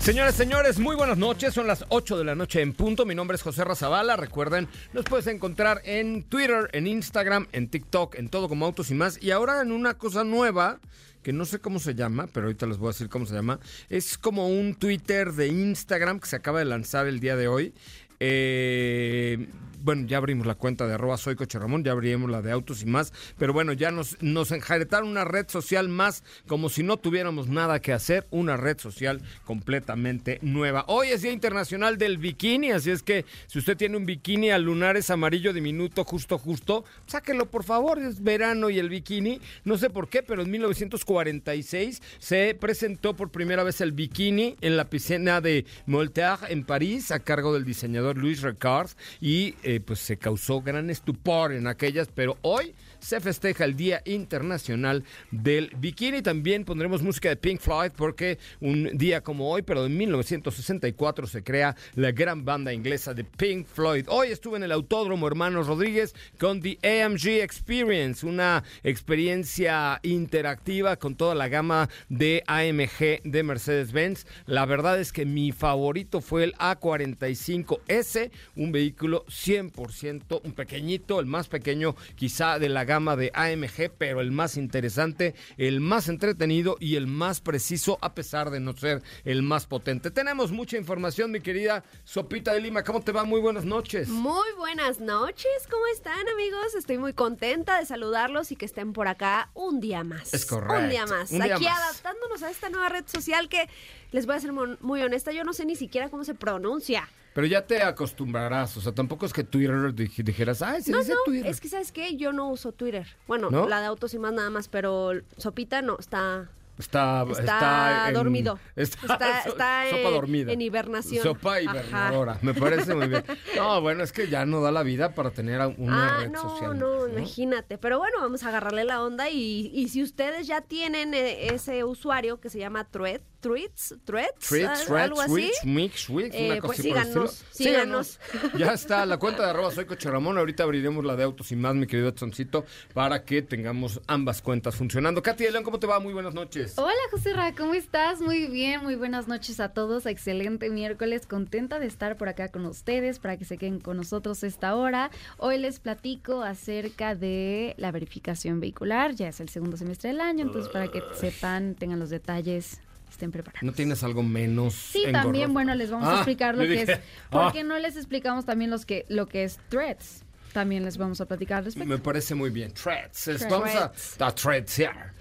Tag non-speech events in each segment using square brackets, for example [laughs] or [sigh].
Señoras, señores, muy buenas noches. Son las 8 de la noche en punto. Mi nombre es José Razabala. Recuerden, nos puedes encontrar en Twitter, en Instagram, en TikTok, en todo como Autos y más. Y ahora en una cosa nueva que no sé cómo se llama, pero ahorita les voy a decir cómo se llama. Es como un Twitter de Instagram que se acaba de lanzar el día de hoy. Eh, bueno, ya abrimos la cuenta de arroba soy Coche Ramón, ya abrimos la de autos y más, pero bueno, ya nos, nos enjaretaron una red social más como si no tuviéramos nada que hacer, una red social completamente nueva. Hoy es Día Internacional del Bikini, así es que si usted tiene un bikini a lunares amarillo diminuto, justo, justo, sáquelo por favor, es verano y el bikini, no sé por qué, pero en 1946 se presentó por primera vez el bikini en la piscina de Molterre en París a cargo del diseñador Louis Ricard y eh, pues se causó gran estupor en aquellas, pero hoy se festeja el Día Internacional del Bikini. También pondremos música de Pink Floyd porque un día como hoy, pero en 1964 se crea la gran banda inglesa de Pink Floyd. Hoy estuve en el Autódromo Hermanos Rodríguez con The AMG Experience, una experiencia interactiva con toda la gama de AMG de Mercedes-Benz. La verdad es que mi favorito fue el A45S, un vehículo 100%, un pequeñito, el más pequeño quizá de la gama de AMG, pero el más interesante, el más entretenido y el más preciso, a pesar de no ser el más potente. Tenemos mucha información, mi querida Sopita de Lima. ¿Cómo te va? Muy buenas noches. Muy buenas noches, ¿cómo están amigos? Estoy muy contenta de saludarlos y que estén por acá un día más. Es correcto. Un día más. Un día Aquí más. adaptándonos a esta nueva red social que les voy a ser muy honesta, yo no sé ni siquiera cómo se pronuncia. Pero ya te acostumbrarás, o sea, tampoco es que Twitter dij- dijeras, ay, se no, dice no, Twitter. es que ¿sabes qué? Yo no uso Twitter. Bueno, ¿No? la de autos y más nada más, pero Sopita no, está... Está, Está dormido. Está, Está- so- está [laughs] sopa en- dormida. en hibernación. Sopa Ajá. hibernadora. Me parece muy bien. No, bueno, es que ya no da la vida para tener una ah, red no, social. no, imagínate. Pero bueno, vamos a agarrarle la onda y, y si ustedes ya tienen eh, ese usuario que se llama Thread, Threads, Threads, Tweets, al- threads, algo así. tweets, mix, wix, Eh, una cosa pues así por el síganos, síganos. [laughs] Ya está la cuenta de arroba soy Coche Ramón. Ahorita abriremos la de autos y más, mi querido Edsoncito, para que tengamos ambas cuentas funcionando. Katy de León, ¿cómo te va? Muy buenas noches. Hola José Ra, ¿cómo estás? Muy bien, muy buenas noches a todos. Excelente miércoles, contenta de estar por acá con ustedes para que se queden con nosotros esta hora. Hoy les platico acerca de la verificación vehicular. Ya es el segundo semestre del año, entonces para que sepan, tengan los detalles, estén preparados. ¿No tienes algo menos Sí, engorroso? también, bueno, les vamos Ah, a explicar lo que es. ¿Por ah. qué no les explicamos también los que, lo que es threads? También les vamos a platicar al respecto. Me parece muy bien. Threads. Vamos a, a threadsear.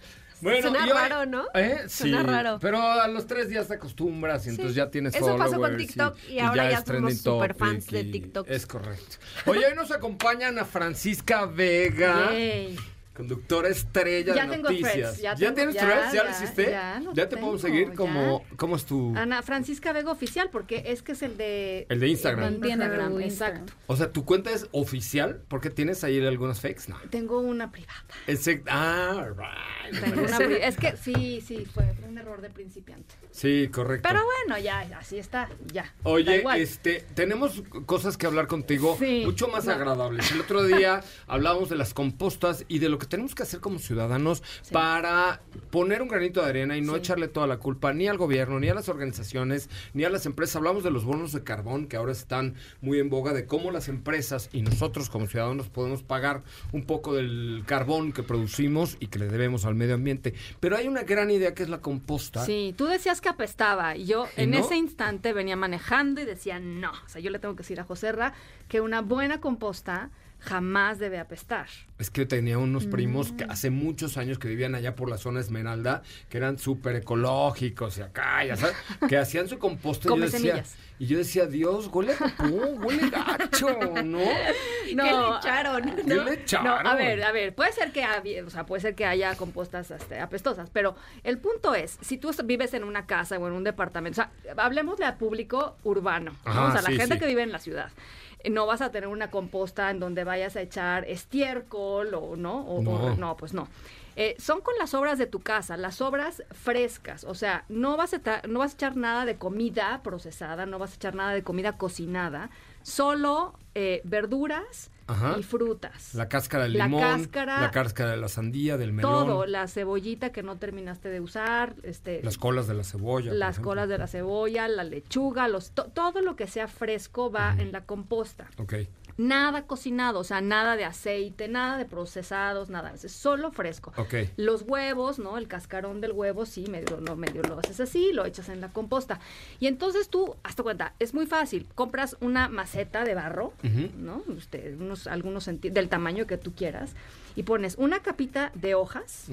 Bueno, Suena hoy- raro, ¿no? ¿Eh? Sí, Suena raro. Pero a los tres días te acostumbras y entonces Sí. ya tienes Eso pasó con TikTok y ahora ya trending somos superfans topic de TikTok. Es correcto. Oye, hoy nos acompañan a Francisca Vega, Yay. Conductora estrella Ya de tengo noticias. threads, ya tengo- tienes ya, threads? ¿Ya, lo hiciste? ya lo te podemos tengo, seguir? como. ¿Cómo es tu...? Ana Francisca Vega Oficial, porque es que es el de... El de Instagram. Instagram, tu Instagram. exacto. O sea, ¿tu cuenta es oficial? ¿Por qué tienes ahí algunos fakes? No. Tengo una privada. Ese- ah, right. Tengo una pri- es que sí, sí, fue un error de principiante. Sí, correcto. Pero bueno, ya, así está, ya. da Oye, igual. este, tenemos cosas que hablar contigo Sí. mucho más No. agradables. El otro día [laughs] hablábamos de las compostas y de lo que tenemos que hacer como ciudadanos para poner un granito de arena y no echarle toda la culpa ni al gobierno, ni a las organizaciones, ni a las empresas. Hablamos de los bonos de carbón que ahora están muy en boga, de cómo las empresas y nosotros como ciudadanos podemos pagar un poco del carbón que producimos y que le debemos al medio ambiente. Pero hay una gran idea que es la composta. Sí, tú decías que apestaba y yo ¿Y en no? ese instante venía manejando y decía no. O sea, yo le tengo que decir a Joserra que una buena composta jamás debe apestar. Es que tenía unos primos Mm. que hace muchos años que vivían allá por la zona Esmeralda, que eran súper ecológicos y acá, ya sabes, que hacían su composta. y yo decía, semillas. y yo decía, Dios, huele a popó, huele gacho, ¿no? [laughs] ¿Qué le echaron? ¿Qué le echaron? No, a ver, a ver, puede ser que haya, o sea, puede ser que haya compostas este, apestosas, pero el punto es, si tú vives en una casa o en un departamento, o sea, hablemosle al público urbano, ¿no? Ajá, o sea, la sí, gente sí. que vive en la ciudad. No vas a tener una composta en donde vayas a echar estiércol o no, o, o- No. pues no. Eh, son con las obras de tu casa, las obras frescas, o sea, no vas, a no vas a echar nada de comida procesada, no vas a echar nada de comida cocinada, solo eh, verduras Ajá. y frutas. La cáscara del La limón, cáscara- la cáscara de la sandía, del melón, Todo, la cebollita que no terminaste de usar, este, las colas de la cebolla. las colas de la cebolla, la lechuga, los, to- todo lo que sea fresco va en la composta. Ok, Nada cocinado, o sea, nada de aceite, nada de procesados, nada, es solo fresco. Los huevos, ¿no? El cascarón del huevo, sí, medio, no, medio lo haces así, lo echas en la composta. Y entonces tú, hasta cuenta, es muy fácil. Compras una maceta de barro. ¿no? Usted, unos, algunos del tamaño que tú quieras, y pones una capita de hojas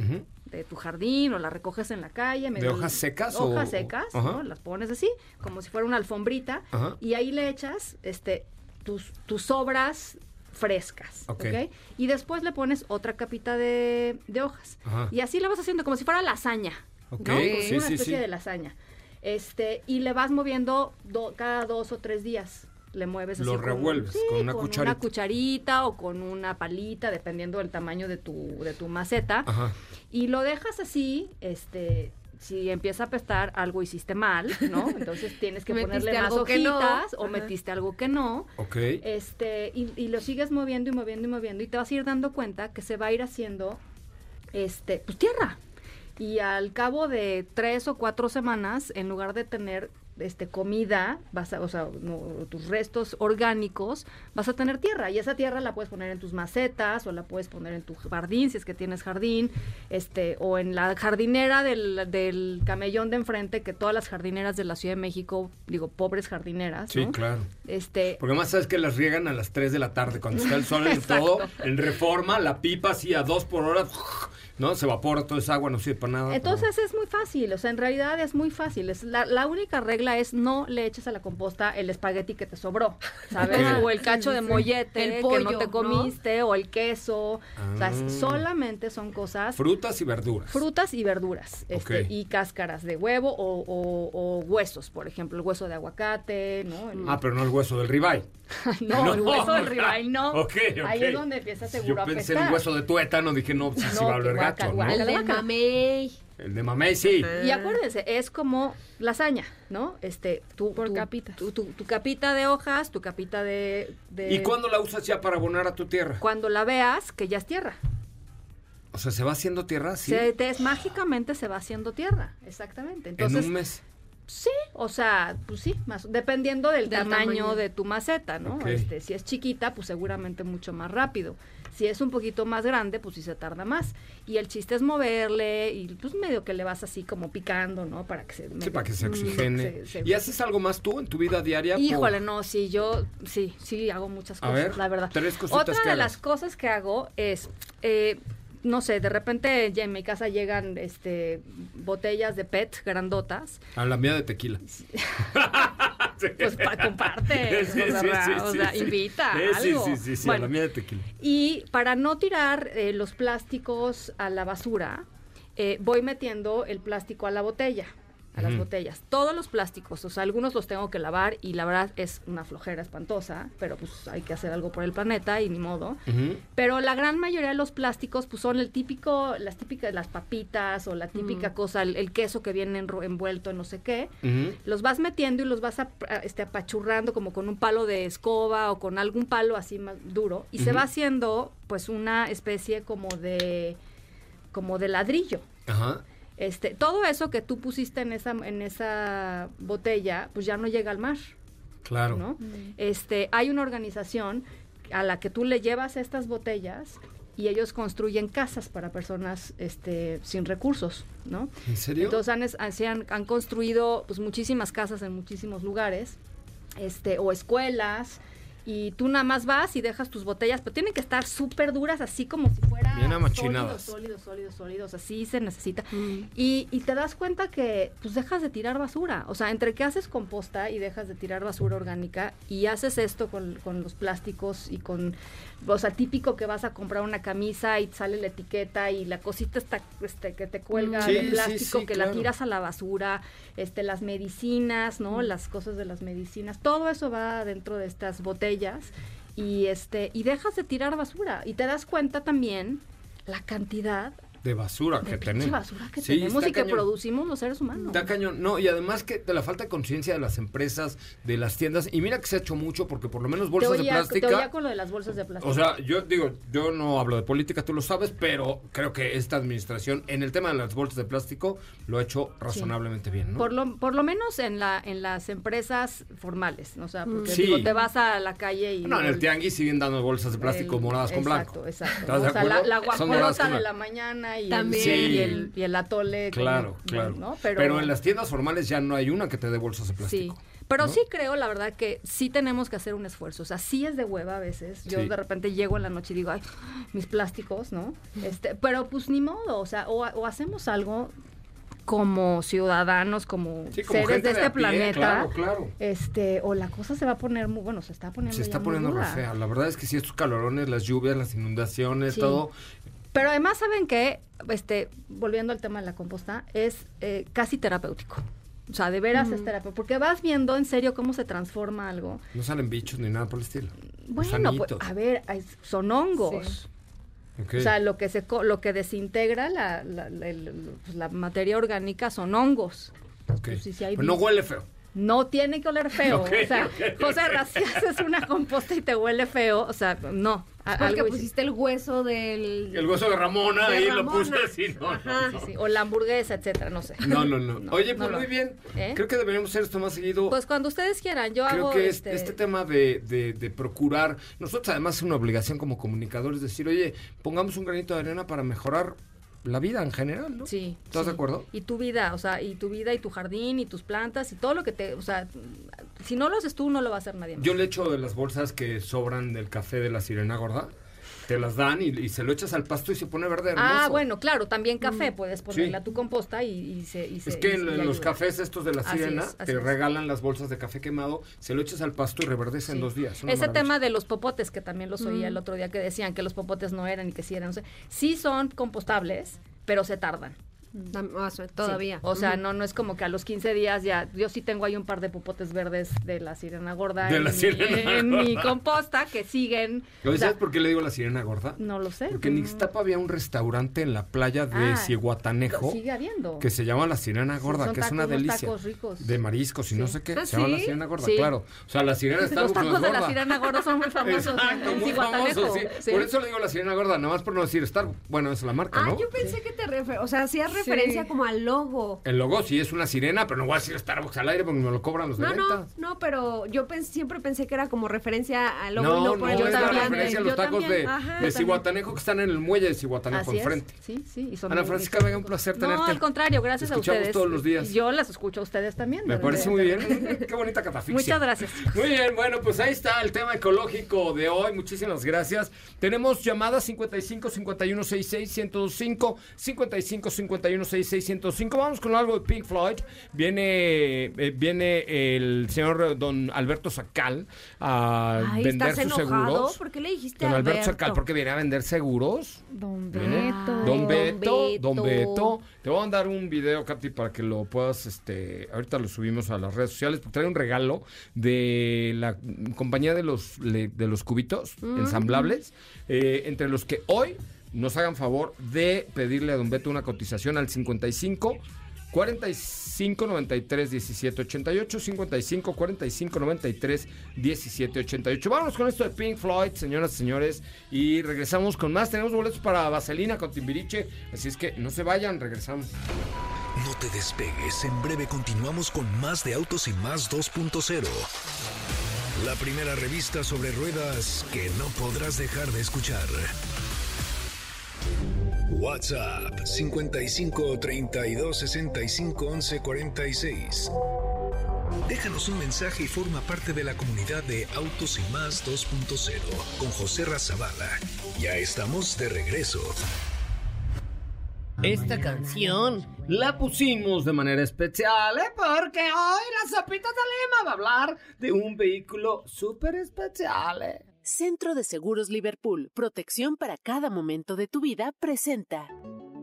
de tu jardín o la recoges en la calle. medio- hojas secas o- Hojas secas, Ajá. ¿no? Las pones así, como si fuera una alfombrita, y ahí le echas este, tus, tus sobras frescas, Ok. ¿ok? Y después le pones otra capita de, de hojas. Ajá. Y así lo vas haciendo como si fuera lasaña, Ok, ¿no? Como sí, una especie sí. de lasaña. Este, y le vas moviendo do- cada dos o tres días. Le mueves así. Lo con- revuelves sí, con una con cucharita. una cucharita o con una palita, dependiendo del tamaño de tu, de tu maceta. Ajá. Y lo dejas así, este, si empieza a apestar, algo hiciste mal, ¿no? [laughs] Entonces tienes que ponerle más no. hojitas o Ajá. metiste algo que no. Ok. Este, y, y lo sigues moviendo y moviendo y moviendo y te vas a ir dando cuenta que se va a ir haciendo, este, pues tierra. Y al cabo de tres o cuatro semanas, en lugar de tener este comida, vas a, o sea, no, tus restos orgánicos, vas a tener tierra y esa tierra la puedes poner en tus macetas o la puedes poner en tu jardín si es que tienes jardín, este o en la jardinera del, del camellón de enfrente que todas las jardineras de la Ciudad de México, digo, pobres jardineras, Sí, ¿no? claro. Este, Porque además sabes que las riegan a las 3 de la tarde, cuando está el sol en [laughs] todo, en reforma, la pipa así a 2 por hora, ¿no? Se evapora toda esa agua, no sirve para nada. pero- Entonces es muy fácil, o sea, en realidad es muy fácil. Es la, la única regla es no le eches a la composta el espagueti que te sobró, ¿sabes? [laughs] O el cacho de mollete El que pollo, no te ¿no? comiste, o el queso. O sea, Ah. solamente son cosas Frutas y verduras. frutas y verduras este, Ok. y cáscaras de huevo o, o- o huesos, por ejemplo, el hueso de aguacate, ¿no? El- Ah, pero no el hueso del ribeye. [laughs] no, el no. hueso del ribeye no. [laughs] Ok, ok. Ahí es donde empieza seguro Yo a pensé en el hueso de tuétano, dije, no, sí, sí No, va a qué gacho, guaca, ¿no? El de mamey. El de mamey, sí. Y acuérdense, es como lasaña, ¿no? Este, tu, Por tu- capitas. Tu, tu- tu capita de hojas, tu capita de... de- ¿Y cuándo la usas ya para abonar a tu tierra? Cuando la veas, que ya es tierra. O sea, ¿se va haciendo tierra así? Se, te- es- mágicamente se va haciendo tierra, exactamente. Entonces, en un mes. Sí, o sea, pues sí, más, dependiendo del, Del tamaño, tamaño. de tu maceta, ¿no? Este, si es chiquita, pues seguramente mucho más rápido. Si es un poquito más grande, pues sí se tarda más. Y el chiste es moverle y pues medio que le vas así como picando, ¿no? Para que se... Sí, para que se oxigene. se- se- ¿Y haces algo más tú en tu vida diaria? Híjole, por- no, sí, yo sí, sí hago muchas A cosas, ver, la verdad. tres cositas Otra que de hagas. las cosas que hago es, eh, no sé, de repente ya en mi casa llegan este botellas de PET grandotas, A la mía de tequila. [laughs] pues pa- comparte, Sí, o sea, sí, sí, o sea, invita Sí, algo. Sí, sí, sí, sí, a Bueno, la mía de tequila. y para no tirar eh, los plásticos a la basura, eh, voy metiendo el plástico a la botella. A las botellas. Todos los plásticos, o sea, algunos los tengo que lavar y la verdad es una flojera espantosa, pero pues hay que hacer algo por el planeta y ni modo. Pero la gran mayoría de los plásticos pues son el típico, las típicas, las papitas o la típica cosa, el, el queso que viene envuelto en no sé qué. Los vas metiendo y los vas a- este, apachurrando como con un palo de escoba o con algún palo así más duro y se va haciendo pues una especie como de como de ladrillo. Ajá. Este, todo eso que tú pusiste en esa en esa botella, pues ya no llega al mar, Claro. ¿no? Este, hay una organización a la que tú le llevas estas botellas y ellos construyen casas para personas este, sin recursos, ¿no? ¿En serio? Entonces han, es- así han, han construido pues muchísimas casas en muchísimos lugares, este, o escuelas, y tú nada más vas y dejas tus botellas, pero tienen que estar súper duras, así como si fueran sólidos, sólidos, sólidos, sólidos, así se necesita. Y, y te das cuenta que pues dejas de tirar basura, o sea, entre que haces composta y dejas de tirar basura orgánica y haces esto con, con los plásticos y con, o sea, típico que vas a comprar una camisa y sale la etiqueta y la cosita está, este, que te cuelga Sí, de sí, plástico, sí, que claro. la tiras a la basura, este, las medicinas, ¿no? Las cosas de las medicinas, todo eso va dentro de estas botellas y este, y dejas de tirar basura y te das cuenta también la cantidad De basura de que tenemos. basura que Sí, tenemos y que cañón. producimos los seres humanos. Está cañón. No, y además que de la falta de conciencia de las empresas, de las tiendas. Y mira que se ha hecho mucho porque por lo menos bolsas de plástica. oía con lo de las bolsas de plástico. O sea, yo digo, yo no hablo de política, tú lo sabes, pero creo que esta administración en el tema de las bolsas de plástico lo ha hecho razonablemente bien, ¿no? Por lo, por lo menos en la en las empresas formales, o sea, porque Sí. digo, te vas a la calle y... no, en el el- tianguis siguen dando bolsas de plástico el- moradas con exacto, blanco. Exacto, ¿Estás de O sea, la, la guajolota de la mañana y, También. el, Sí. y, el, y el atole. con- Claro, claro. ¿no? Pero, en las tiendas formales ya no hay una que te dé bolsas de Sí, plástico. pero ¿no? sí creo, la verdad, que sí tenemos que hacer un esfuerzo. O sea, sí es de hueva a veces. Yo Sí. de repente llego en la noche y digo, ay, mis plásticos, ¿no? Este, pero pues ni modo, o sea, o, o hacemos algo como ciudadanos, como, Sí, como seres de de este pie, planeta. claro, claro. Este, o la cosa se va a poner muy, bueno, se está poniendo Se está ya muy poniendo re fea. La verdad es que sí, estos calorones, las lluvias, las inundaciones, Sí. todo. Pero además, ¿saben qué? Este, volviendo al tema de la composta, es eh, casi terapéutico. O sea, de veras es terapéutico. Porque vas viendo en serio cómo se transforma algo. No salen bichos ni nada por el estilo. Bueno, pues, a ver, son hongos. O sea, lo que se co- lo que desintegra la, la, la- el- pues, la materia orgánica son hongos. Ok. pues, hay Pero no huele feo. No tiene que oler feo. [laughs] Ok, o sea, José ok. Ra, si haces una composta y te huele feo, o sea, no. Porque algo- pusiste el hueso del... El hueso de Ramona, De ahí lo puse así. No, no, Ajá. no. sí, o la hamburguesa, etcétera, no sé. No, no, no. No, Oye, pues muy bien. ¿Eh? Creo que deberíamos hacer esto más seguido. Pues cuando ustedes quieran, yo Creo hago que es- este, este tema de, de- de procurar, nosotros además es una obligación como comunicadores decir, oye, pongamos un granito de arena para mejorar la vida en general, ¿no? Sí. ¿Estás sí. de acuerdo? Y tu vida, o sea, y tu vida y tu jardín y tus plantas y todo lo que te, o sea, si no lo haces tú, no lo va a hacer nadie más. Yo le echo de las bolsas que sobran del café de la sirena gorda, te las dan y, y se lo echas al pasto y se pone verde hermoso. ah, bueno, claro, también café, puedes ponerle Sí. a tu composta y, y se, y se- Es que en, los cafés estos de la sirena es, te es. regalan las bolsas de café quemado, se lo echas al pasto y reverdece en dos días. Ese maravilla. tema de los popotes, que también los oía el otro día, que decían que los popotes no eran y que sí eran, no sé, sí son compostables, pero se tardan. Sea, Todavía. Sí. O sea, no no es como que a los 15 días ya. Yo sí tengo ahí un par de popotes verdes de la sirena gorda De en, la mi, sirena en mi gorda. composta que siguen. Sea, ¿Sabes por qué le digo la sirena gorda? no lo sé. Porque en no- Ixtapa había un restaurante en la playa de Ah, Cihuatanejo Sigue habiendo. que se llama La Sirena Sí, Gorda, son que es una delicia. tacos ricos. De mariscos y no sé qué. ¿Ah, se llama La? Sirena Gorda, Sí. claro. O sea, la sirena está Los tacos de la gorda. sirena gorda son muy famosos. [laughs] Exacto, en muy Cihuatanejo. famoso, sí. Sí. Por eso le digo la sirena gorda, nada más por no decir estar. Bueno, es la marca, Ah, ¿no? yo pensé que te refer... O sea, hacías referencia como al logo. El logo sí es una sirena, pero no voy a decir Starbucks al aire porque me lo cobran los de No, no, venta. no, pero yo pens- siempre pensé que era como referencia al logo No, no no, el es la también, referencia a los yo tacos también. de, Ajá, de yo Cihuatanejo que están en el muelle de Cihuatanejo enfrente. Sí, sí. y son Ana Francisca. Vega, un placer tenerte. No, al contrario, gracias a ustedes. todos los días. Yo las escucho a ustedes también. Me parece muy bien. Qué bonita catafixia. Muchas gracias. Muy bien, bueno, pues ahí está el tema ecológico de hoy. Muchísimas gracias. Tenemos llamadas 55 51 66 1025 55 51 5616605. Vamos con algo de Pink Floyd. Viene, eh, viene el señor don Alberto Sacal a Ay, vender ¿estás sus enojado? seguros. ¿Por qué le dijiste Don Alberto Alberto? Sacal, porque viene a vender seguros. Don. Beto. Don Don Beto, Don Beto. Te voy a mandar un video, Katy, para que lo puedas, este, ahorita lo subimos a las redes sociales, porque trae un regalo de la compañía de los, de los cubitos ensamblables, eh, entre los que hoy nos hagan favor de pedirle a Don Beto una cotización al 55 45 93 17 88 55 45 93 17 88 Vámonos con esto de Pink Floyd, señoras y señores, y regresamos con más. Tenemos boletos para Vaselina con Timbiriche, así es que no se vayan, regresamos. No te despegues, en breve continuamos con más de Autos y Más 2.0. La primera revista sobre ruedas que no podrás dejar de escuchar. WhatsApp 55 32 65 11 46. Déjanos un mensaje y forma parte de la comunidad de Autos y Más 2.0 con José Razabala. Ya estamos de regreso. Esta canción la pusimos de manera especial, ¿eh? Porque hoy la Sopita de Lima va a hablar de un vehículo súper especial, ¿eh? Centro de Seguros Liverpool, protección para cada momento de tu vida, presenta.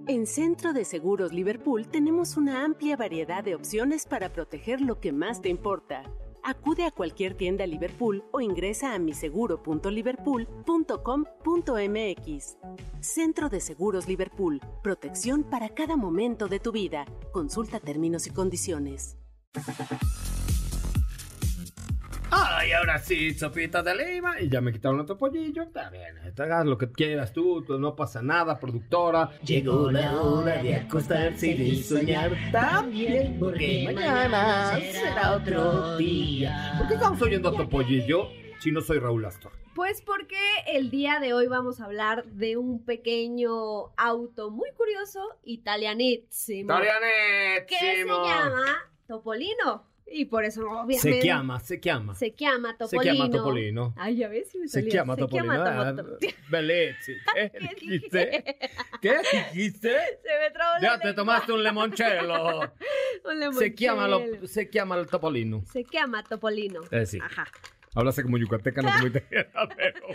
En Centro de Seguros Liverpool tenemos una amplia variedad de opciones para proteger lo que más te importa. Acude a cualquier tienda Liverpool o ingresa a miseguro.liverpool.com.mx. Centro de Seguros Liverpool, protección para cada momento de tu vida. Consulta términos y condiciones. Ay, ahora sí, Sopita de Lima. Y ya me quitaron otro pollillo. Está bien, te hagas lo que quieras tú, tú, no pasa nada, productora. Llegó la hora de acostarse y de soñar también, porque mañana será otro día. ¿Por qué estamos oyendo otro pollillo si no soy Raúl Astor? Pues porque el día de hoy vamos a hablar de un pequeño auto muy curioso, italianísimo, que se llama Topolino. Y por eso, obviamente... Se llama, se llama. Se llama Se Topolino. llama Topolino. Ay, ya ves si me Se salía. llama Se Topolino. llama Topo- Bellezzi. ¿Qué ¿Qué dijiste? ¿Qué dijiste? Se me trabó la Ya te tomaste un limoncello. Un Se llama, lo- limoncello. se llama el Topolino. Se llama Topolino. Eh, sí. Ajá. Hablaste como yucateca, no como italiana, pero...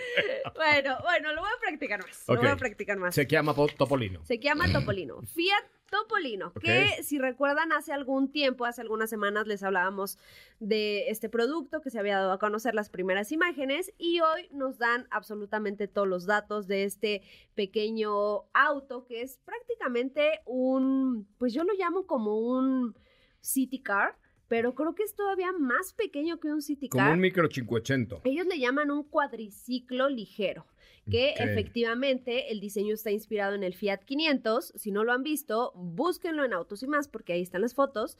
Bueno, bueno, lo voy a practicar más. Lo voy a practicar más. Se llama po- Topolino. Se llama Topolino. Fiat Topolino, que si recuerdan hace algún tiempo, hace algunas semanas les hablábamos de este producto que se había dado a conocer las primeras imágenes y hoy nos dan absolutamente todos los datos de este pequeño auto que es prácticamente un, pues yo lo llamo como un city car, pero creo que es todavía más pequeño que un city Como car. un micro 580. Ellos le llaman un cuadriciclo ligero, que efectivamente el diseño está inspirado en el Fiat 500. Si no lo han visto, búsquenlo en Autos y más, porque ahí están las fotos.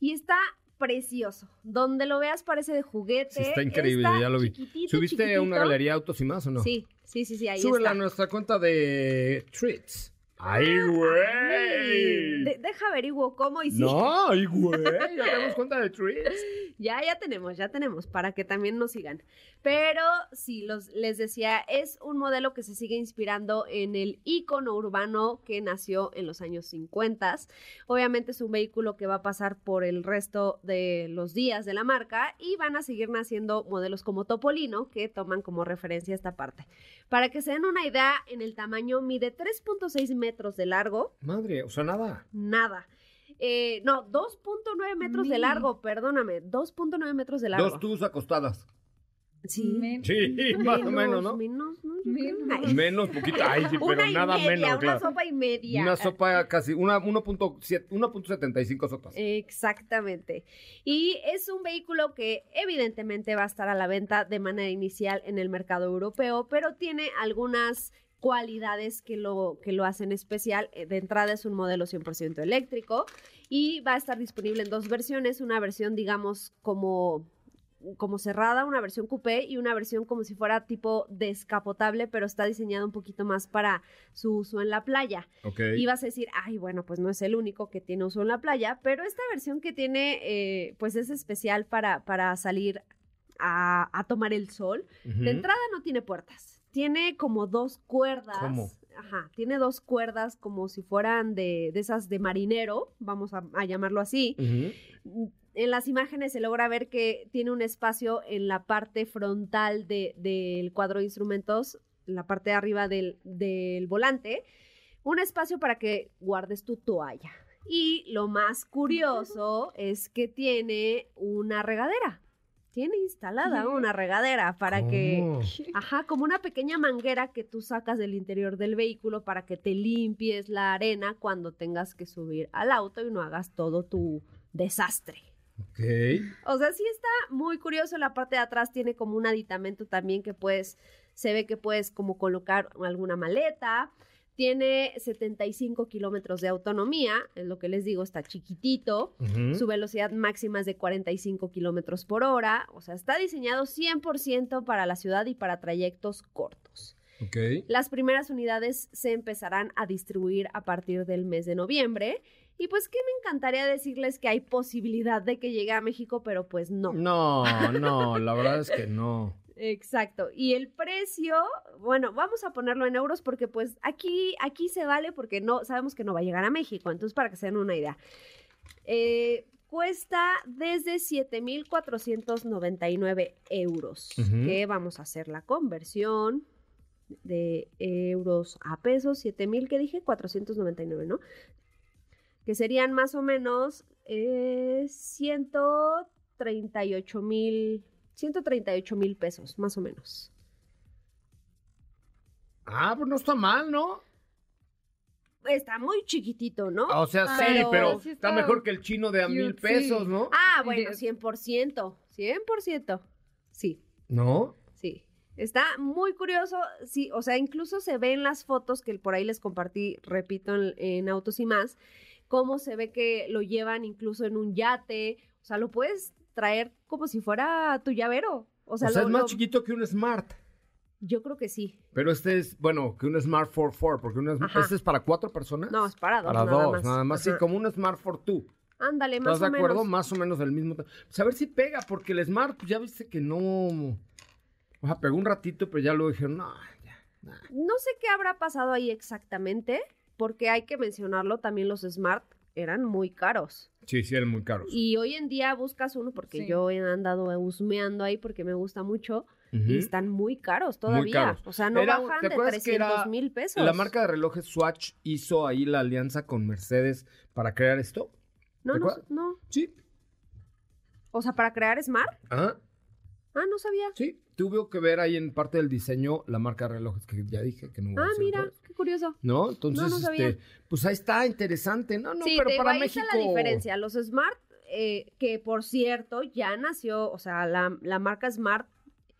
Y está precioso. Donde lo veas parece de juguete. Sí, está increíble, Está ya lo vi. chiquitito, ¿Subiste a una galería autos y más o no? Sí, sí, sí, sí, ahí Súbela está. a nuestra cuenta de Treats. ¡Ay, Ay, güey! de- deja averiguo cómo sí. No, [laughs] ay, güey. Ya tenemos cuenta de Treats. Ya, ya tenemos, ya tenemos, para que también nos sigan. Pero sí, los, les decía, es un modelo que se sigue inspirando en el ícono urbano que nació en los años 50. Obviamente es un vehículo que va a pasar por el resto de los días de la marca y van a seguir naciendo modelos como Topolino que toman como referencia esta parte. Para que se den una idea, en el tamaño mide 3.6 metros de largo, Madre, o sea, nada. nada. Eh, no, 2.9 metros de largo, perdóname, 2.9 metros de largo. Dos tus acostadas. Sí. Men- Sí, [laughs] más o menos, ¿no? Menos. Menos. Menos, poquito. Ay, sí, pero una y nada media, menos, una claro. sopa y media. Una sopa casi, una 1.7 1.75 sopas. Exactamente. Y es un vehículo que evidentemente va a estar a la venta de manera inicial en el mercado europeo, pero tiene algunas cualidades que lo, que lo hacen especial. Eh, De entrada es un modelo 100% eléctrico y va a estar disponible en dos versiones, una versión digamos como como cerrada, una versión coupé y una versión como si fuera tipo descapotable, pero está diseñada un poquito más para su uso en la playa. Y vas a decir, ay, bueno, pues no es el único que tiene uso en la playa, pero esta versión que tiene, eh, pues es especial para, para salir a, a tomar el sol. De entrada no tiene puertas, tiene como dos cuerdas. ¿Cómo? ajá, tiene dos cuerdas como si fueran de, de esas de marinero, vamos a, a llamarlo así. En las imágenes se logra ver que tiene un espacio en la parte frontal de- del cuadro de instrumentos, en la parte de arriba del, del volante, un espacio para que guardes tu toalla. Y lo más curioso [laughs] es que tiene una regadera. Tiene instalada una regadera para que. Ajá, como una pequeña manguera que tú sacas del interior del vehículo para que te limpies la arena cuando tengas que subir al auto y no hagas todo tu desastre. Ok. O sea, sí está muy curioso. La parte de atrás tiene como un aditamento también que puedes, se ve que puedes como colocar alguna maleta. Tiene 75 kilómetros de autonomía, es lo que les digo, está chiquitito. Su velocidad máxima es de 45 kilómetros por hora. O sea, está diseñado 100% para la ciudad y para trayectos cortos. Ok. Las primeras unidades se empezarán a distribuir a partir del mes de noviembre. Y pues que me encantaría decirles que hay posibilidad de que llegue a México, pero pues no. No, [laughs] no, la verdad es que no. Exacto. Y el precio, bueno, vamos a ponerlo en euros porque pues aquí, aquí se vale porque no, sabemos que no va a llegar a México. Entonces, para que se den una idea. Eh, cuesta desde 7.499 euros, Ujú. que vamos a hacer la conversión de euros a pesos, 7.000, que dije? 499, ¿no? Que serían más o menos eh, 138 mil 138 mil pesos, más o menos. Ah, pues no está mal, ¿no? Está muy chiquitito, ¿no? O sea, sí, Pero- pero Sí está está mejor que el chino de a cute, mil pesos, sí. ¿no? Ah, bueno, de- 100%, 100%. Sí, ¿No? sí. Está muy curioso, sí, o sea, incluso se ve en las fotos que por ahí les compartí, repito, en, en Autos y más, cómo se ve que lo llevan incluso en un yate, o sea, lo puedes traer como si fuera tu llavero. O O sea, sea, lo- es más lo- chiquito que un Smart. Yo creo que sí. Pero este es, bueno, que un Smart 4 porque un Sm- Ajá. este es para cuatro personas. No, es para dos. para nada dos, más. nada más. Sí, como un Smart 4 Ándale, más ¿Estás o de acuerdo? menos. Más o menos del mismo. Pues a ver si pega, porque el Smart, pues ya viste que no. O sea, pegó un ratito, pero ya luego dijeron, no, ya. nah". No sé qué habrá pasado ahí exactamente, porque hay que mencionarlo, también los Smart eran muy caros. Sí, sí, eran muy caros. Y hoy en día buscas uno, porque Sí. yo he andado husmeando ahí porque me gusta mucho, y están muy caros todavía. caros. O sea, no Era- bajan ¿te de acuerdas que era 300 mil pesos. La marca de relojes Swatch hizo ahí la alianza con Mercedes para crear esto. No, ¿te no, no. Sí. O sea, para crear Smart. Ah, Ah, no sabía. sí. Tuvo que ver ahí en parte del diseño la marca de relojes que ya dije que no voy a Ah, decir mira, qué curioso. ¿No? Entonces, No, no sabía. este, pues ahí está, interesante. No, no, sí, pero te digo, para ahí México. está la diferencia. Los Smart, eh, que por cierto, ya nació, o sea, la, la marca Smart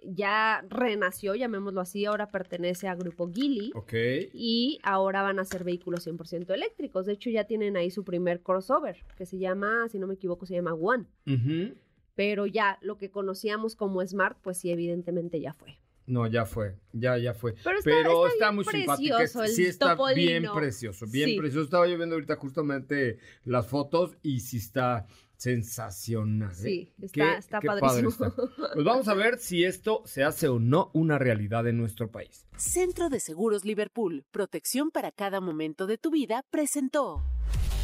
ya renació, llamémoslo así, ahora pertenece a Grupo Gili. Ok. Y ahora van a ser vehículos 100% eléctricos. De hecho, ya tienen ahí su primer crossover, que se llama, si no me equivoco, se llama One. Ujú. Pero ya lo que conocíamos como Smart, pues sí, evidentemente ya fue. No, ya fue, ya, ya fue. Pero está- Pero está está, bien muy simpático. Sí, está bien precioso, bien Sí. precioso. Estaba yo viendo ahorita justamente las fotos y sí está sensacional. ¿eh? Sí, está- Qué- está qué padrísimo. padre está. [laughs] Pues vamos a ver si esto se hace o no una realidad en nuestro país. Centro de Seguros Liverpool, protección para cada momento de tu vida, presentó.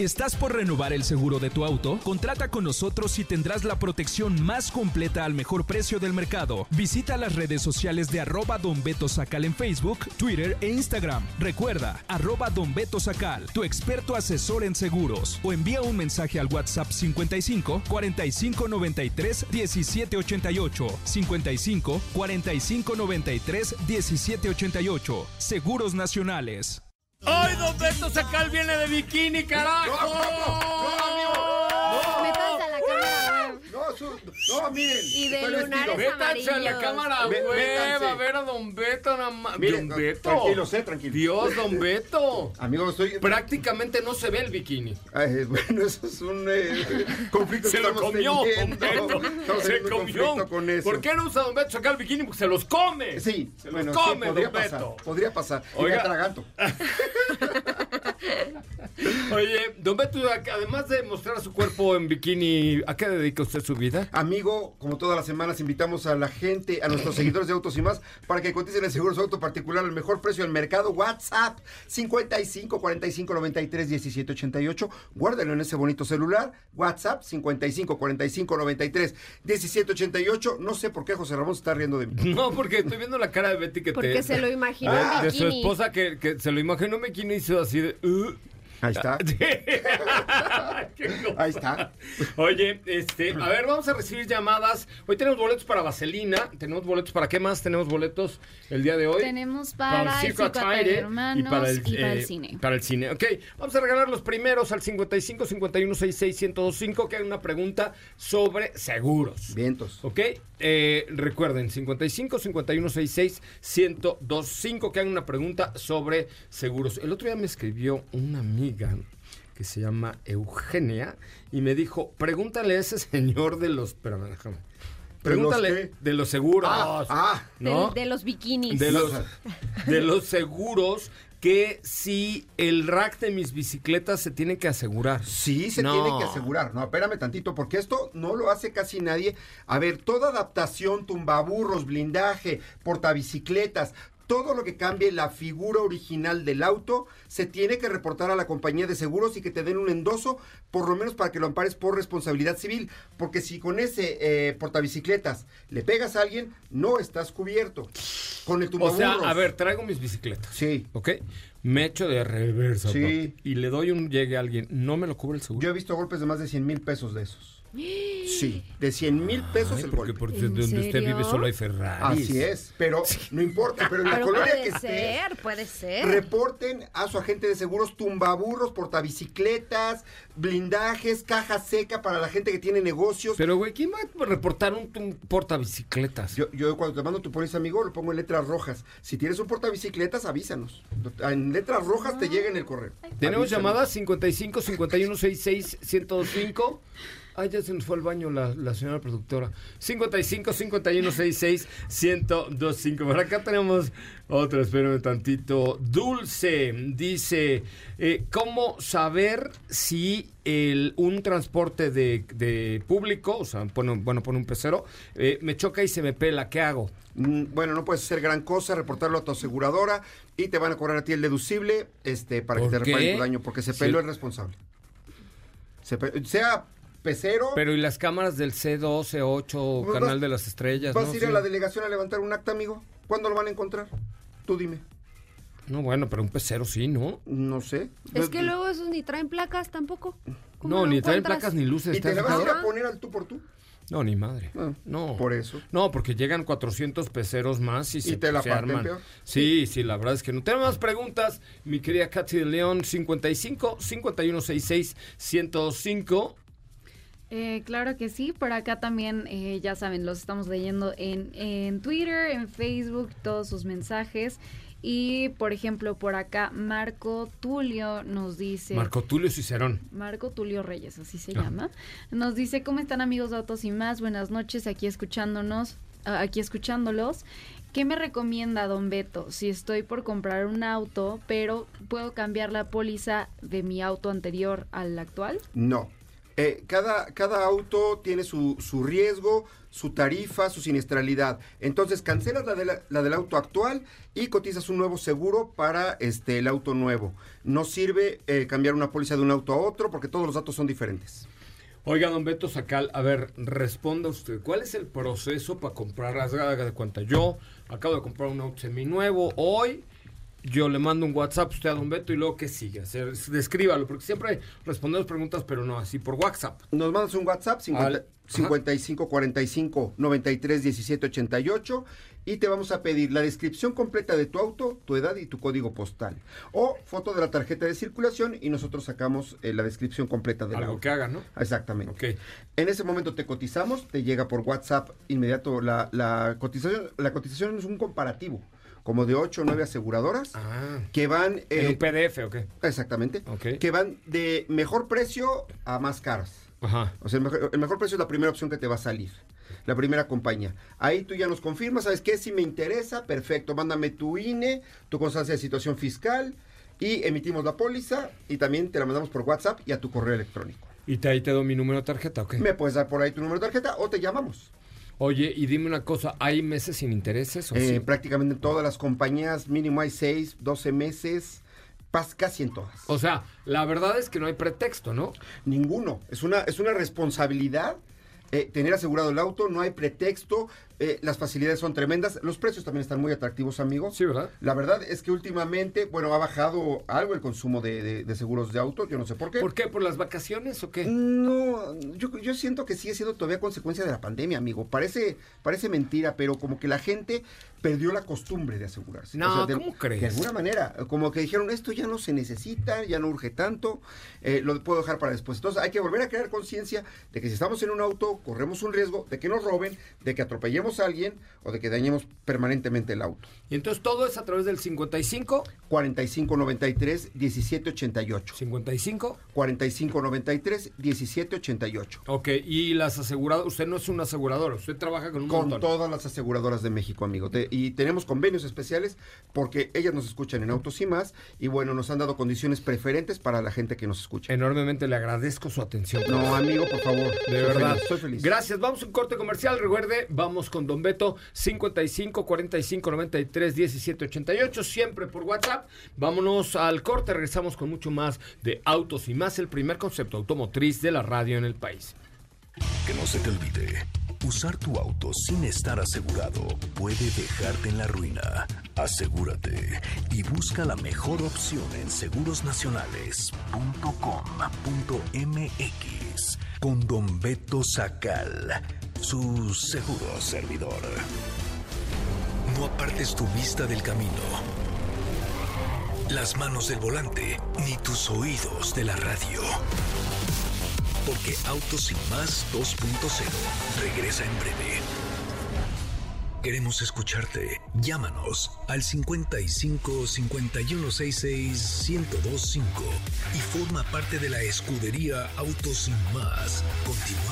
¿Estás por renovar el seguro de tu auto? Contrata con nosotros y tendrás la protección más completa al mejor precio del mercado. Visita las redes sociales de arroba Don Beto Sacal en Facebook, Twitter e Instagram. Recuerda, arroba Don Beto Sacal, tu experto asesor en seguros. O envía un mensaje al WhatsApp 55 45 93 17 88. 55 45 93 17 88. Seguros Nacionales. ¡Ay, Don Beto Sacal viene de bikini, carajo! No, miren. Y de lunares vestido. Métanse a la amarillos. cámara métanse. a ver a Don Beto nada más. Miren, Don Beto. tranquilos, eh, tranquilos. Dios, Don Beto. Amigo, estoy. Prácticamente no se ve el bikini. Ay, [laughs] bueno, eso es un eh, [laughs] conflicto Se que lo comió, Don teniendo. Beto. Estamos Se comió. conflicto con eso. ¿Por qué no usa Don Beto sacar el bikini? Porque se los come. Sí, Se los bueno, come, sí, podría Don pasar. Beto. Podría pasar. Y Oiga. me atraganto. [laughs] [laughs] Oye, Don Beto, además de mostrar su cuerpo en bikini, ¿a qué dedica usted su vida? Amigo, como todas las semanas, invitamos a la gente, a nuestros [laughs] seguidores de Autos y más, para que coticen el seguro de su auto particular al mejor precio del mercado. WhatsApp 55 45 93 17 88. Guárdenlo en ese bonito celular. WhatsApp 55 45 93 17 88. No sé por qué José Ramón se está riendo de mí. [laughs] No, porque estoy viendo la cara de Betty que Porque te... se lo imaginó de, en de su esposa que, que se lo imaginó en bikini y hizo así de... "Uh". Ahí está. [laughs] Ahí está. Oye, este, a ver, vamos a recibir llamadas. Hoy tenemos boletos para Vaselina, tenemos boletos para qué más tenemos boletos el día de hoy. Tenemos para, el Circo Circo Ataire Hermanos y para el, eh, cine. Para el cine. Ok, vamos a regalar los primeros al 55 51 66 1025 que hay una pregunta sobre seguros. Vientos. Ok, eh, recuerden, 55 51 66 1025 que hagan una pregunta sobre seguros. El otro día me escribió una amiga que se llama Eugenia y me dijo, pregúntale a ese señor de los... Déjame. Pregúntale de los seguros. Ah, ah. de los bikinis. de los, de los seguros que si el rack de mis bicicletas se tiene que asegurar. Sí, se No. tiene que asegurar. No, espérame tantito, porque esto no lo hace casi nadie. A ver, toda adaptación, tumbaburros, blindaje, portabicicletas, todo lo que cambie la figura original del auto, se tiene que reportar a la compañía de seguros y que te den un endoso, por lo menos para que lo ampares por responsabilidad civil. Porque si con ese eh, portabicicletas le pegas a alguien, no estás cubierto. Con el O tumbaburros. sea, a ver, traigo mis bicicletas. Sí. ¿Ok? Me echo de reversa. Sí. papi, Y le doy un llegue a alguien. ¿No me lo cubre el seguro? Yo he visto golpes de más de 100 mil pesos de esos. Sí, de 100 mil pesos Ay, el porque golpe. por ¿En donde usted vive solo hay Ferrari. Así es, pero [laughs] no importa, pero en la Pero colonia puede que esté, ser, puede ser. reporten a su agente de seguros tumbaburros, portabicicletas, blindajes, caja seca para la gente que tiene negocios. Pero, güey, ¿quién va a reportar un, un portabicicletas? yo, yo cuando te mando tu póliza, amigo, lo pongo en letras rojas. Si tienes un portabicicletas, avísanos. En letras rojas te llega en el correo. Tenemos Avísanos. llamadas 55 51 66 1025. Ay, ya se nos fue al baño la, la señora productora. 55 51 66 1025. Por acá tenemos otra, espérame tantito. Dulce dice: eh, ¿Cómo saber si el, un transporte de, de público, o sea, pone, bueno, pone un pecero, eh, me choca y se me pela? ¿Qué hago? Mm, Bueno, no puedes hacer gran cosa, reportarlo a tu aseguradora y te van a cobrar a ti el deducible este, para que ¿Por te reparen tu daño, porque se Sí. peló el responsable. Se sea pecero, Pero ¿y las cámaras del C2, C8, o Pues Canal vas- de las Estrellas? ¿vas no? a ir a la delegación a levantar un acta, amigo? ¿Cuándo lo van a encontrar? Tú dime. No, bueno, pero un pecero sí, ¿no? No sé. Es que luego esos ni traen placas tampoco. ¿Cómo No, ni traen placas ni luces. ¿Y ¿te has vas a ir a poner al tú por tú? No, ni madre. Ah, no. por eso. No, porque llegan 400 peceros más y, se, te la se parten arman. peor. Sí, sí, la verdad es que no. Tenemos más preguntas. Mi querida Katy de León, 55 5166 105. Eh, claro que sí, por acá también, eh, ya saben, los estamos leyendo en, en Twitter, en Facebook, todos sus mensajes. Y, por ejemplo, por acá, Marco Tulio nos dice... Marco Tulio Cicerón. Marco Tulio Reyes, así se Ah. llama. Nos dice, ¿cómo están amigos de Autos y más? Buenas noches, aquí escuchándonos, ah, aquí escuchándolos. ¿Qué me recomienda don Beto si estoy por comprar un auto, pero puedo cambiar la póliza de mi auto anterior al actual? No. Eh, cada, cada auto tiene su, su riesgo, su tarifa, su siniestralidad. Entonces cancelas la, de la, del auto actual y cotizas un nuevo seguro para este, el auto nuevo. No sirve eh, cambiar una póliza de un auto a otro porque todos los datos son diferentes. Oiga, don Beto Sacal, a ver, responda usted. ¿Cuál es el proceso para comprar? Haga de cuenta. Yo acabo de comprar un auto seminuevo hoy. Yo le mando un WhatsApp a usted a don Beto y luego que sigue. Se- Descríbalo, porque siempre respondemos preguntas, pero no así por WhatsApp. Nos mandas un WhatsApp 50 Al- ajá. 55 45 93 17 88 y te vamos a pedir la descripción completa de tu auto, tu edad y tu código postal. O foto de la tarjeta de circulación y nosotros sacamos eh, la descripción completa del Algo auto. que haga, ¿no? Exactamente. En ese momento te cotizamos, te llega por WhatsApp inmediato la, la cotización. La cotización es un comparativo, como de 8 o 9 aseguradoras Ah. que van... ¿En eh, un PDF o qué? exactamente. Ok. Que van de mejor precio a más caras. Ajá. O sea, el mejor, el mejor precio es la primera opción que te va a salir. La primera compañía. Ahí tú ya nos confirmas, ¿sabes qué? Si me interesa, perfecto. Mándame tu INE, tu constancia de situación fiscal y emitimos la póliza y también te la mandamos por WhatsApp y a tu correo electrónico. Y te, ahí te doy mi número de tarjeta, ¿ok? Me puedes dar por ahí tu número de tarjeta o te llamamos. Oye, y dime una cosa, ¿hay meses sin intereses o Eh, sí? Prácticamente en todas las compañías, mínimo hay 6, 12 meses, casi en todas. O sea, la verdad es que no hay pretexto, ¿no? Ninguno. Es una, es una responsabilidad eh, tener asegurado el auto, no hay pretexto, eh, las facilidades son tremendas, los precios también están muy atractivos, amigos. Sí, ¿verdad? La verdad es que últimamente, bueno, ha bajado algo el consumo de, de- de seguros de auto, yo no sé por qué. ¿Por qué? ¿Por las vacaciones o qué? No, yo, yo siento que sigue siendo todavía consecuencia de la pandemia, amigo. Parece, parece mentira, pero como que la gente perdió la costumbre de asegurarse. No, de, ¿cómo crees? De alguna manera, como que dijeron, esto ya no se necesita, ya no urge tanto, eh, lo puedo dejar para después. Entonces hay que volver a crear conciencia de que si estamos en un auto, corremos un riesgo de que nos roben, de que atropellemos a alguien o de que dañemos permanentemente el auto. Y entonces todo es a través del 55, 4593 1788. 55. 4593 1788. Ok, y las aseguradoras, usted no es un asegurador, usted trabaja con un Con montón. todas las aseguradoras de México, amigo. Te- y tenemos convenios especiales porque ellas nos escuchan en Autos y más. Y bueno, nos han dado condiciones preferentes para la gente que nos escucha. Enormemente le agradezco su atención. No, amigo, por favor. De Soy verdad. feliz, soy feliz. Gracias. Vamos a un corte comercial. Recuerde, vamos con Don Beto 55 45 93 17 88. Siempre por WhatsApp. Vámonos al corte. Regresamos con mucho más de autos y más. El primer concepto automotriz de la radio en el país. Que no se te olvide, usar tu auto sin estar asegurado puede dejarte en la ruina. Asegúrate y busca la mejor opción en segurosnacionales.com.mx con Don Beto Sacal, su seguro servidor. No apartes tu vista del camino, las manos del volante, ni tus oídos de la radio. Porque Autos y Más 2.0 regresa en breve. Queremos escucharte. Llámanos al 55 5166 1025 y forma parte de la escudería Autos y Más. Continuamos.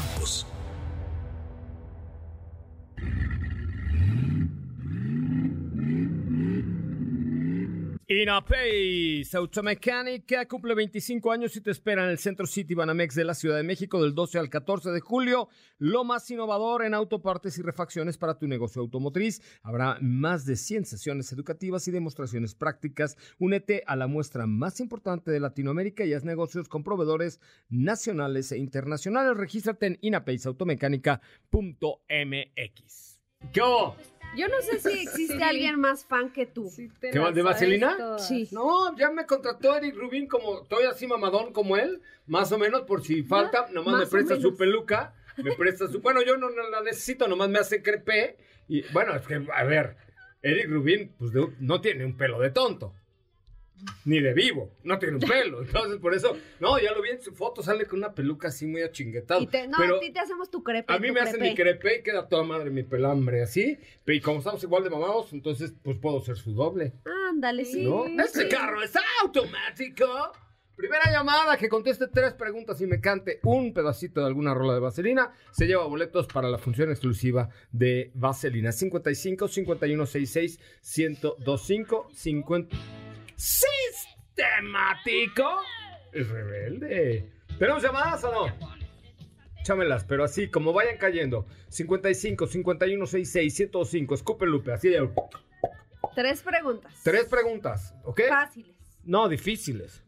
Inapace Automecánica cumple 25 años y te espera en el Centro City Banamex de la Ciudad de México del 12 al 14 de julio. Lo más innovador en autopartes y refacciones para tu negocio automotriz. Habrá más de 100 sesiones educativas y demostraciones prácticas. Únete a la muestra más importante de Latinoamérica y haz negocios con proveedores nacionales e internacionales. Regístrate en inapaceautomecánica.mx. ¿Qué hubo? Yo no sé si [laughs] existe alguien más fan que tú. ¿Qué va, de vaselina? Sí. No, ya me contrató Eric Rubin como, estoy así mamadón como él, más o menos, por si falta, nomás más me presta su peluca, me presta su, bueno, yo no, no la necesito, nomás me hace crepe, y bueno, es que, a ver, Eric Rubin, pues de- no tiene un pelo de tonto, ni de vivo, no tiene un pelo, [laughs] entonces por eso, no, ya lo vi en su foto, sale con una peluca así muy achinguetada, Y te- no, pero a ti te hacemos tu crepe. a mí me hacen mi crepe. crepe y queda toda madre mi pelambre así, y como estamos igual de mamados, entonces pues puedo ser su doble. Ándale, sí. ¿No? Este carro es automático. Primera llamada que conteste tres preguntas y me cante un pedacito de alguna rola de vaselina. Se lleva boletos para la función exclusiva de vaselina. 55 5166 1025 50. ¡Sistemático! Es rebelde. ¿Tenemos llamadas o no? Chámelas, pero así, como vayan cayendo. 55, 51, 66, 105. Escupe Lupe, así de. Tres preguntas. Tres preguntas, ¿ok? Fáciles. No, difíciles.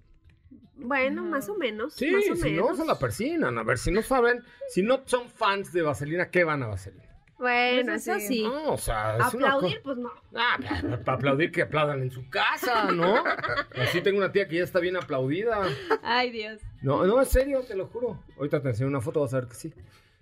Bueno, más o menos. Sí, más o si menos. no, se la persinan. A ver, si no saben, si no son fans de Vaselina, ¿qué van a Vaselina? Bueno, Eso eso sí. sí. No, o sea, es una Aplaudir, pues no. Ah, para aplaudir que aplaudan en su casa, ¿no? Así tengo una tía que ya está bien aplaudida. Ay, Dios. No, no, en serio, te lo juro. Ahorita te enseño una foto, vas a ver que sí.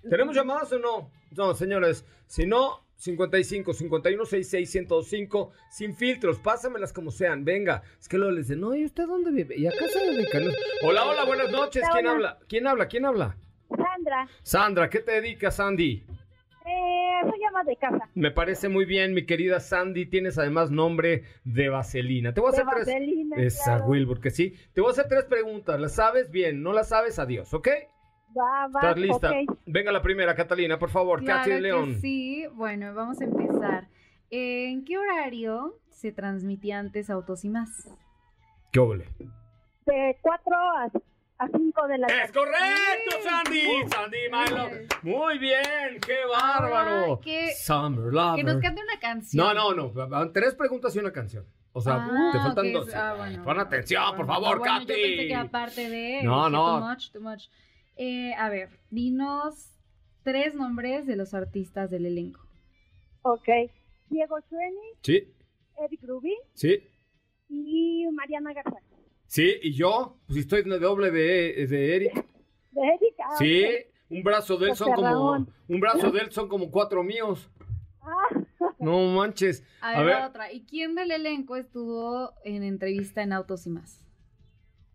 ¿Tenemos llamadas o no? No, señores. Si no, 55, 51, 66, 105, sin filtros, pásamelas como sean. Venga. Es que luego les dicen, no, ¿y usted dónde vive? ¿Y acá se dedican? Hola, hola, buenas noches. ¿Quién habla? ¿Quién habla? ¿Quién habla? Sandra, Sandra, ¿qué te dedicas, Sandy? Soy ama de casa. Me parece muy bien, mi querida Sandy. Tienes además nombre de Vaselina. Te voy a De hacer tres. Vaselina, Esa, claro. Wilbur, que sí. Te voy a hacer tres preguntas. ¿Las sabes? Bien. ¿No las sabes? Adiós, ¿ok? Va, va, ¿Estás lista? Venga la primera, Catalina, por favor. Claro Katy de que León. sí. Bueno, vamos a empezar. ¿En qué horario se transmitía antes Autos y Más? ¿Qué óvole? De 4 a, a 5 de la ¡Es correcto, Sandy! Sandy Milo. Muy bien, qué bárbaro. Ay, qué- Summer Lover. Que nos cante una canción. No, no, no. Tres preguntas y una canción. O sea, Ah, te faltan dos. ah, bueno. Pon atención, por Bueno, favor, bueno, Katy. Yo pensé que era parte de. No, no. Too much, too much. Eh, a ver, dinos tres nombres de los artistas del elenco. Ok. Diego Chueni, Sí, Eric Rubin sí. y Mariana Garza. Sí, y yo, pues si estoy en el doble de, de Eric. De Eric. ah, Sí, un brazo de él son José como. Un brazo de él son como cuatro míos. Ah, No manches. A ver, la otra. ¿Y quién del elenco estuvo en entrevista en Autos y Más?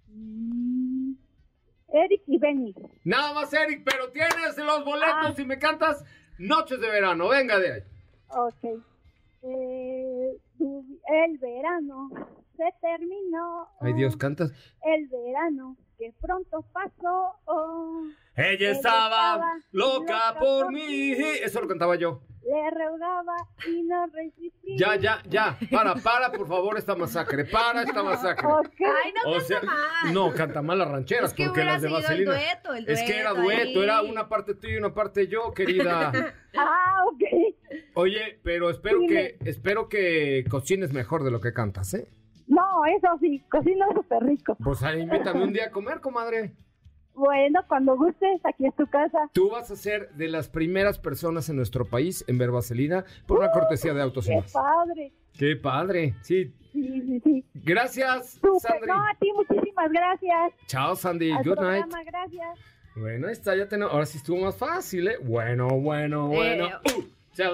mm, Eric y Benny. Nada más, Eric, pero tienes los boletos Ah. y me cantas Noches de Verano. Venga de ahí. Ok. Eh, tu- el verano se terminó. Ay, Dios, cantas. El verano que pronto pasó. oh. Ella estaba estaba loca loca por mí. mí. Eso lo cantaba yo. Le rogaba y no resistía. Ya, ya, ya. Para, para, por favor, esta masacre. Para esta masacre. Ay, no O canta mal. no, canta mal las rancheras, Es que porque las de el Vaselina. dueto, el es que era dueto dueto, ahí. era una parte tuya y una parte yo, querida. [laughs] Ah, ok. Oye, pero espero Dime. que, espero que cocines mejor de lo que cantas, ¿eh? No, eso sí, cocino súper rico. Pues ahí, invítame un día a comer, comadre. Bueno, cuando gustes, aquí es tu casa. Tú vas a ser de las primeras personas en nuestro país en ver Vaselina por una cortesía de autos ¡Qué padre! Qué padre. Sí. Sí, sí, sí. Gracias, Súper. Sandri. No, a ti muchísimas gracias. Chao, Sandy. Al Good night. programa, gracias. Bueno, ahí está, ya tenemos. Ahora sí estuvo más fácil, ¿eh? Bueno, bueno, bueno. Eh, Uh,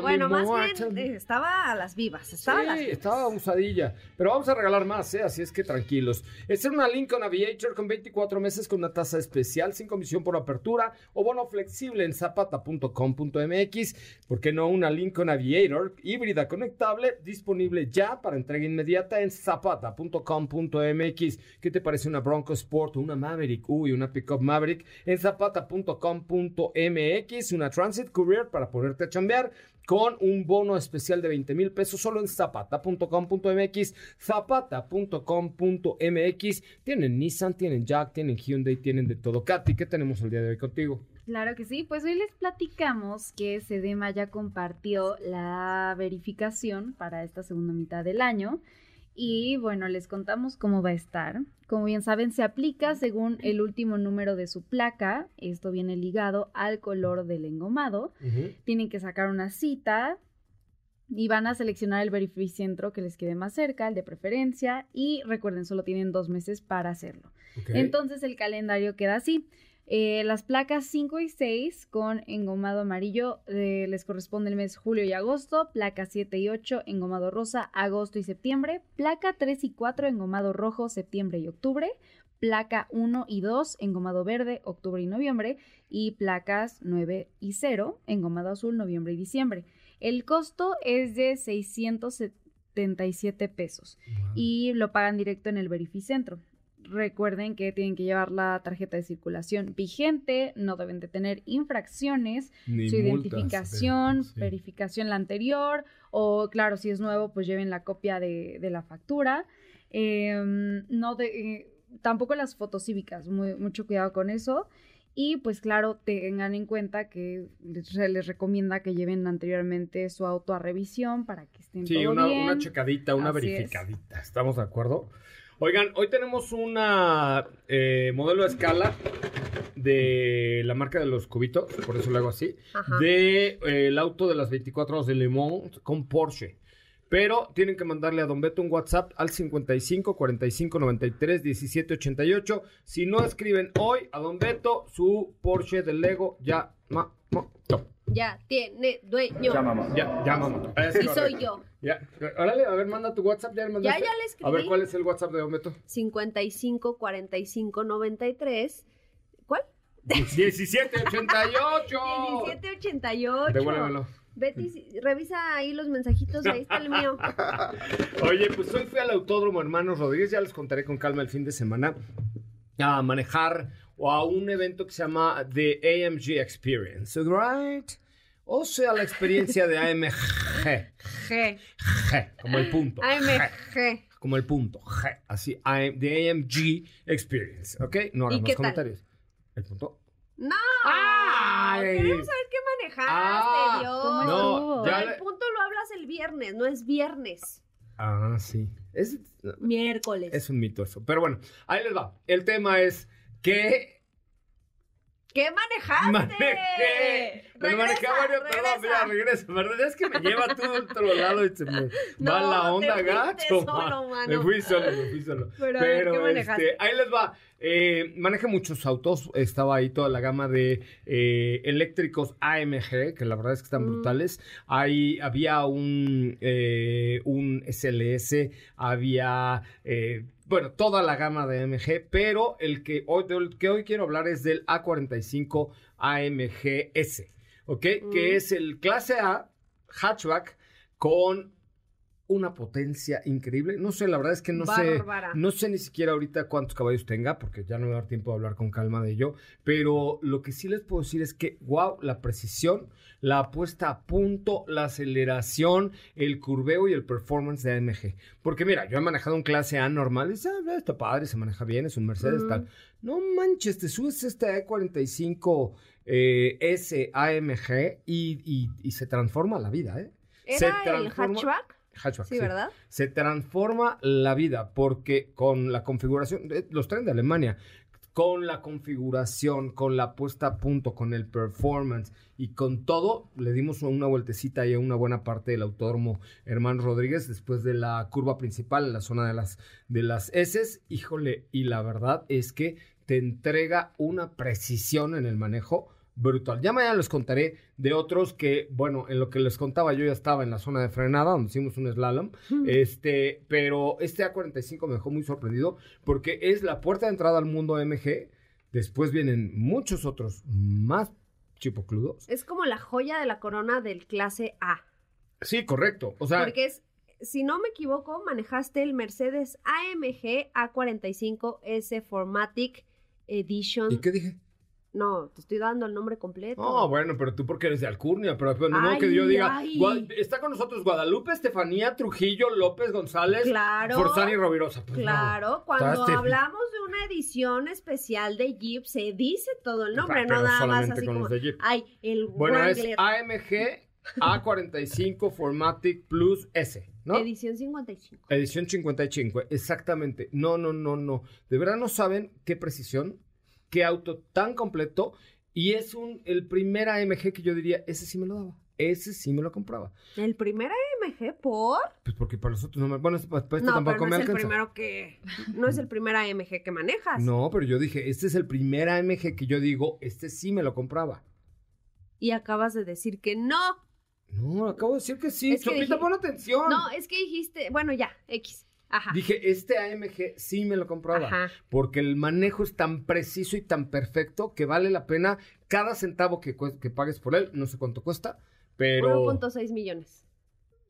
Bueno, más bien eh, estaba a las vivas. Estaba a las Sí, vivas. estaba usadilla. Pero vamos a regalar más, ¿eh? Así es que tranquilos. Esta es una Lincoln Aviator con 24 meses con una tasa especial, sin comisión por apertura o bono flexible en zapata.com.mx. ¿Por qué no una Lincoln Aviator híbrida conectable disponible ya para entrega inmediata en zapata.com.mx? ¿Qué te parece una Bronco Sport o una Maverick? Uy, una Pickup Maverick en zapata.com.mx. Una Transit Courier para ponerte a chambear con un bono especial de 20 mil pesos solo en zapata.com.mx, zapata.com.mx. Tienen Nissan, tienen Jack, tienen Hyundai, tienen de todo. Katy, ¿qué tenemos el día de hoy contigo? Claro que sí, pues hoy les platicamos que Sedema ya compartió la verificación para esta segunda mitad del año y bueno, les contamos cómo va a estar. Como bien saben, se aplica según el último número de su placa, esto viene ligado al color del engomado. Tienen que sacar una cita y van a seleccionar el verificentro que les quede más cerca, el de preferencia y recuerden, solo tienen dos meses para hacerlo. Entonces el calendario queda así. Eh, las placas 5 y 6 con engomado amarillo eh, les corresponde el mes julio y agosto. Placa 7 y 8 engomado rosa, agosto y septiembre. Placa 3 y 4 engomado rojo, septiembre y octubre. Placa 1 y 2 engomado verde, octubre y noviembre. Y placas 9 y 0 engomado azul, noviembre y diciembre. El costo es de 677 pesos y lo pagan directo en el verificentro. Recuerden que tienen que llevar la tarjeta de circulación vigente, no deben de tener infracciones, Ni su multas, identificación, sí. verificación la anterior, o claro, si es nuevo, pues lleven la copia de, de la factura. Em, no de, eh, tampoco las fotos cívicas, muy- mucho cuidado con eso. Y pues claro, tengan en cuenta que les- se les recomienda que lleven anteriormente su auto a revisión para que estén Sí, todo una, bien. una checadita, una Así es. verificadita. ¿Estamos de acuerdo? Oigan, hoy tenemos una eh, modelo a escala de la marca de los cubitos, por eso lo hago así, Ajá. de eh, el auto de las 24 horas de Le Mans con Porsche. Pero tienen que mandarle a Don Beto un WhatsApp al 55 45 93 17 88. Si no escriben hoy a Don Beto, su Porsche del Lego ya ma, ma, no. Ya tiene dueño. Ya, ya, mamá. Es Y soy correcto. yo. Ya, órale, a ver, manda tu WhatsApp. ¿Ya, le mandaste? ya le escribí. A ver, ¿cuál es el WhatsApp de Don Beto? 55 45 93. ¿Cuál? 1788. 1788. Devuélvemelo. Betty, revisa ahí los mensajitos, ahí está el mío. [laughs] Oye, pues hoy fui al Autódromo Hermanos Rodríguez, ya les contaré con calma el fin de semana, a manejar o a un evento que se llama The AMG Experience, right? O sea, la experiencia de AMG. [laughs] G. G, como el punto. AMG. como el punto. G, así, AM The AMG Experience, ¿ok? No hagan ¿Y más comentarios. El punto. No. ¡Ay! Queremos saber qué manejaste, Ah, Dios. ¿cómo No, ya el punto lo hablas el viernes, no es viernes. Ah, sí. Es, Miércoles. es un mito eso. Pero bueno, ahí les va. El tema es que ¿Qué manejaste? manejé. Me manejé Regresa, varios. Perdón, regresa. mira, regresa. ¿Verdad? Es que me lleva todo a otro lado y se me [laughs] No, va la te onda fuiste gacho. solo, ma. mano. Me fui solo, me fui solo. Pero, a ver, ¿qué manejaste? este, ahí les va. Eh, manejé muchos autos. Estaba ahí toda la gama de eh, eléctricos AMG, que la verdad es que están Mm. brutales. Ahí había un, eh, un SLS, había, eh, bueno, toda la gama de AMG, pero el que hoy, del que hoy quiero hablar es del A45 AMGS, ¿ok? Que Mm. es el clase A hatchback con una potencia increíble. No sé, la verdad es que no Bárbara. sé, no sé ni siquiera ahorita cuántos caballos tenga, porque ya no me va a dar tiempo de hablar con calma de ello, pero lo que sí les puedo decir es que, wow, la precisión, la puesta a punto, la aceleración, el curveo y el performance de AMG. Porque mira, yo he manejado un clase A normal y dices, "Ah, está padre, se maneja bien, es un Mercedes, tal. No manches, te subes este E45 eh, S AMG y, y- y se transforma la vida, ¿eh? Se ¿Era el hatchback? Hatchback, Sí, ¿verdad? se transforma la vida porque con la configuración, eh, los traen de Alemania, con la configuración, con la puesta a punto, con el performance y con todo, le dimos una vueltecita ahí a una buena parte del autódromo Hermano Rodríguez después de la curva principal en la zona de las, de las S. Híjole, y la verdad es que te entrega una precisión en el manejo brutal. Ya mañana les contaré de otros que, bueno, en lo que les contaba yo ya estaba en la zona de frenada, donde hicimos un slalom, este, pero este A45 me dejó muy sorprendido porque es la puerta de entrada al mundo MG. Después vienen muchos otros más chipocludos. Es como la joya de la corona del clase A. Sí, correcto. O sea, Porque es, si no me equivoco, manejaste el Mercedes AMG A45 S Formatic Edition. ¿y qué dije? No, te estoy dando el nombre completo. No, bueno, pero tú porque eres de Alcurnia, pero no que yo diga, está con nosotros Guadalupe, Estefanía, Trujillo, López, González, Claro. Forzani y Rovirosa. Pues no. Claro, cuando hablamos de una edición especial de Jeep, se dice todo el nombre, Pero no nada más así como, ay, el Bueno, es Wrangler, AMG A45 Formatic Plus S, ¿no? edición 55. Edición 55, exactamente. No, no, no, no. De verdad no saben qué precisión, qué auto tan completo. Y es un el primer AMG que yo diría, ese sí me lo daba. Ese sí me lo compraba. El primer AMG por... Pues porque para los otros no me. Bueno, para este no, tampoco pero no me es el primero que... No es el primer AMG que manejas. No, pero yo dije, este es el primer AMG que yo digo, este sí me lo compraba. Y acabas de decir que no. No, acabo de decir que sí. Chopita, dije- pon atención. No, es que dijiste... Bueno, ya, X. Ajá. Dije, este AMG sí me lo compraba. Ajá. Porque el manejo es tan preciso y tan perfecto que vale la pena cada centavo que, que pagues por él. No sé cuánto cuesta, pero 1.6 millones.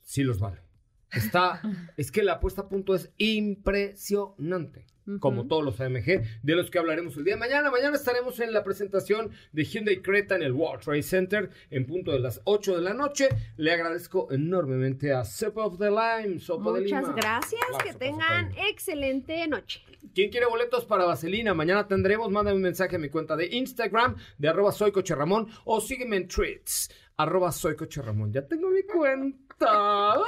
sí los vale. Está, [laughs] es que la puesta a punto es impresionante. Como todos los AMG, de los que hablaremos el día de mañana. Mañana estaremos en la presentación de Hyundai Creta en el World Trade Center en punto de las 8 de la noche. Le agradezco enormemente a Sep of the Lime, Sopa de Lima. Muchas gracias, que tengan excelente noche. ¿Quién quiere boletos para Vaselina? Mañana tendremos. Mándame un mensaje a mi cuenta de Instagram de arroba soy Coche Ramón o sígueme en tweets arroba soy Coche Ramón. Ya tengo mi cuenta. ¡Ay,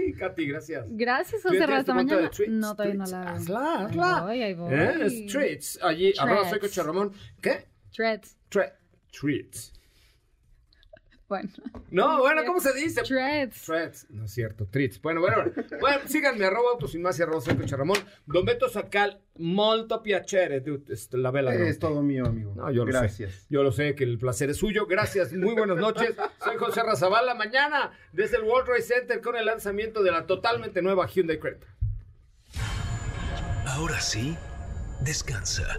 güey! Katy, gracias. Gracias, ¿Tú ya José cuenta de mañana. tweets? No, todavía no la hago. Hazla, Ahí hazla. voy, ahí voy. ¿Eh? Es tweets. Allí, arroba soy Threads. Coche Ramón. ¿Qué? Threads. Tre- tweets. Bueno. No, [laughs] bueno, ¿cómo se dice? Threads. Threads, no es cierto, treats. Bueno, bueno, bueno, [laughs] síganme, arroba autos y más y arroba Ramón. Don Beto Sacal, molto piacere, dude, este, la vela. Es todo mío, amigo. No, yo lo Gracias. sé. Yo lo sé que el placer es suyo. Gracias, muy buenas noches. Soy José Razabala. Mañana desde el World Trade Center con el lanzamiento de la totalmente nueva Hyundai Creta. Ahora sí, descansa.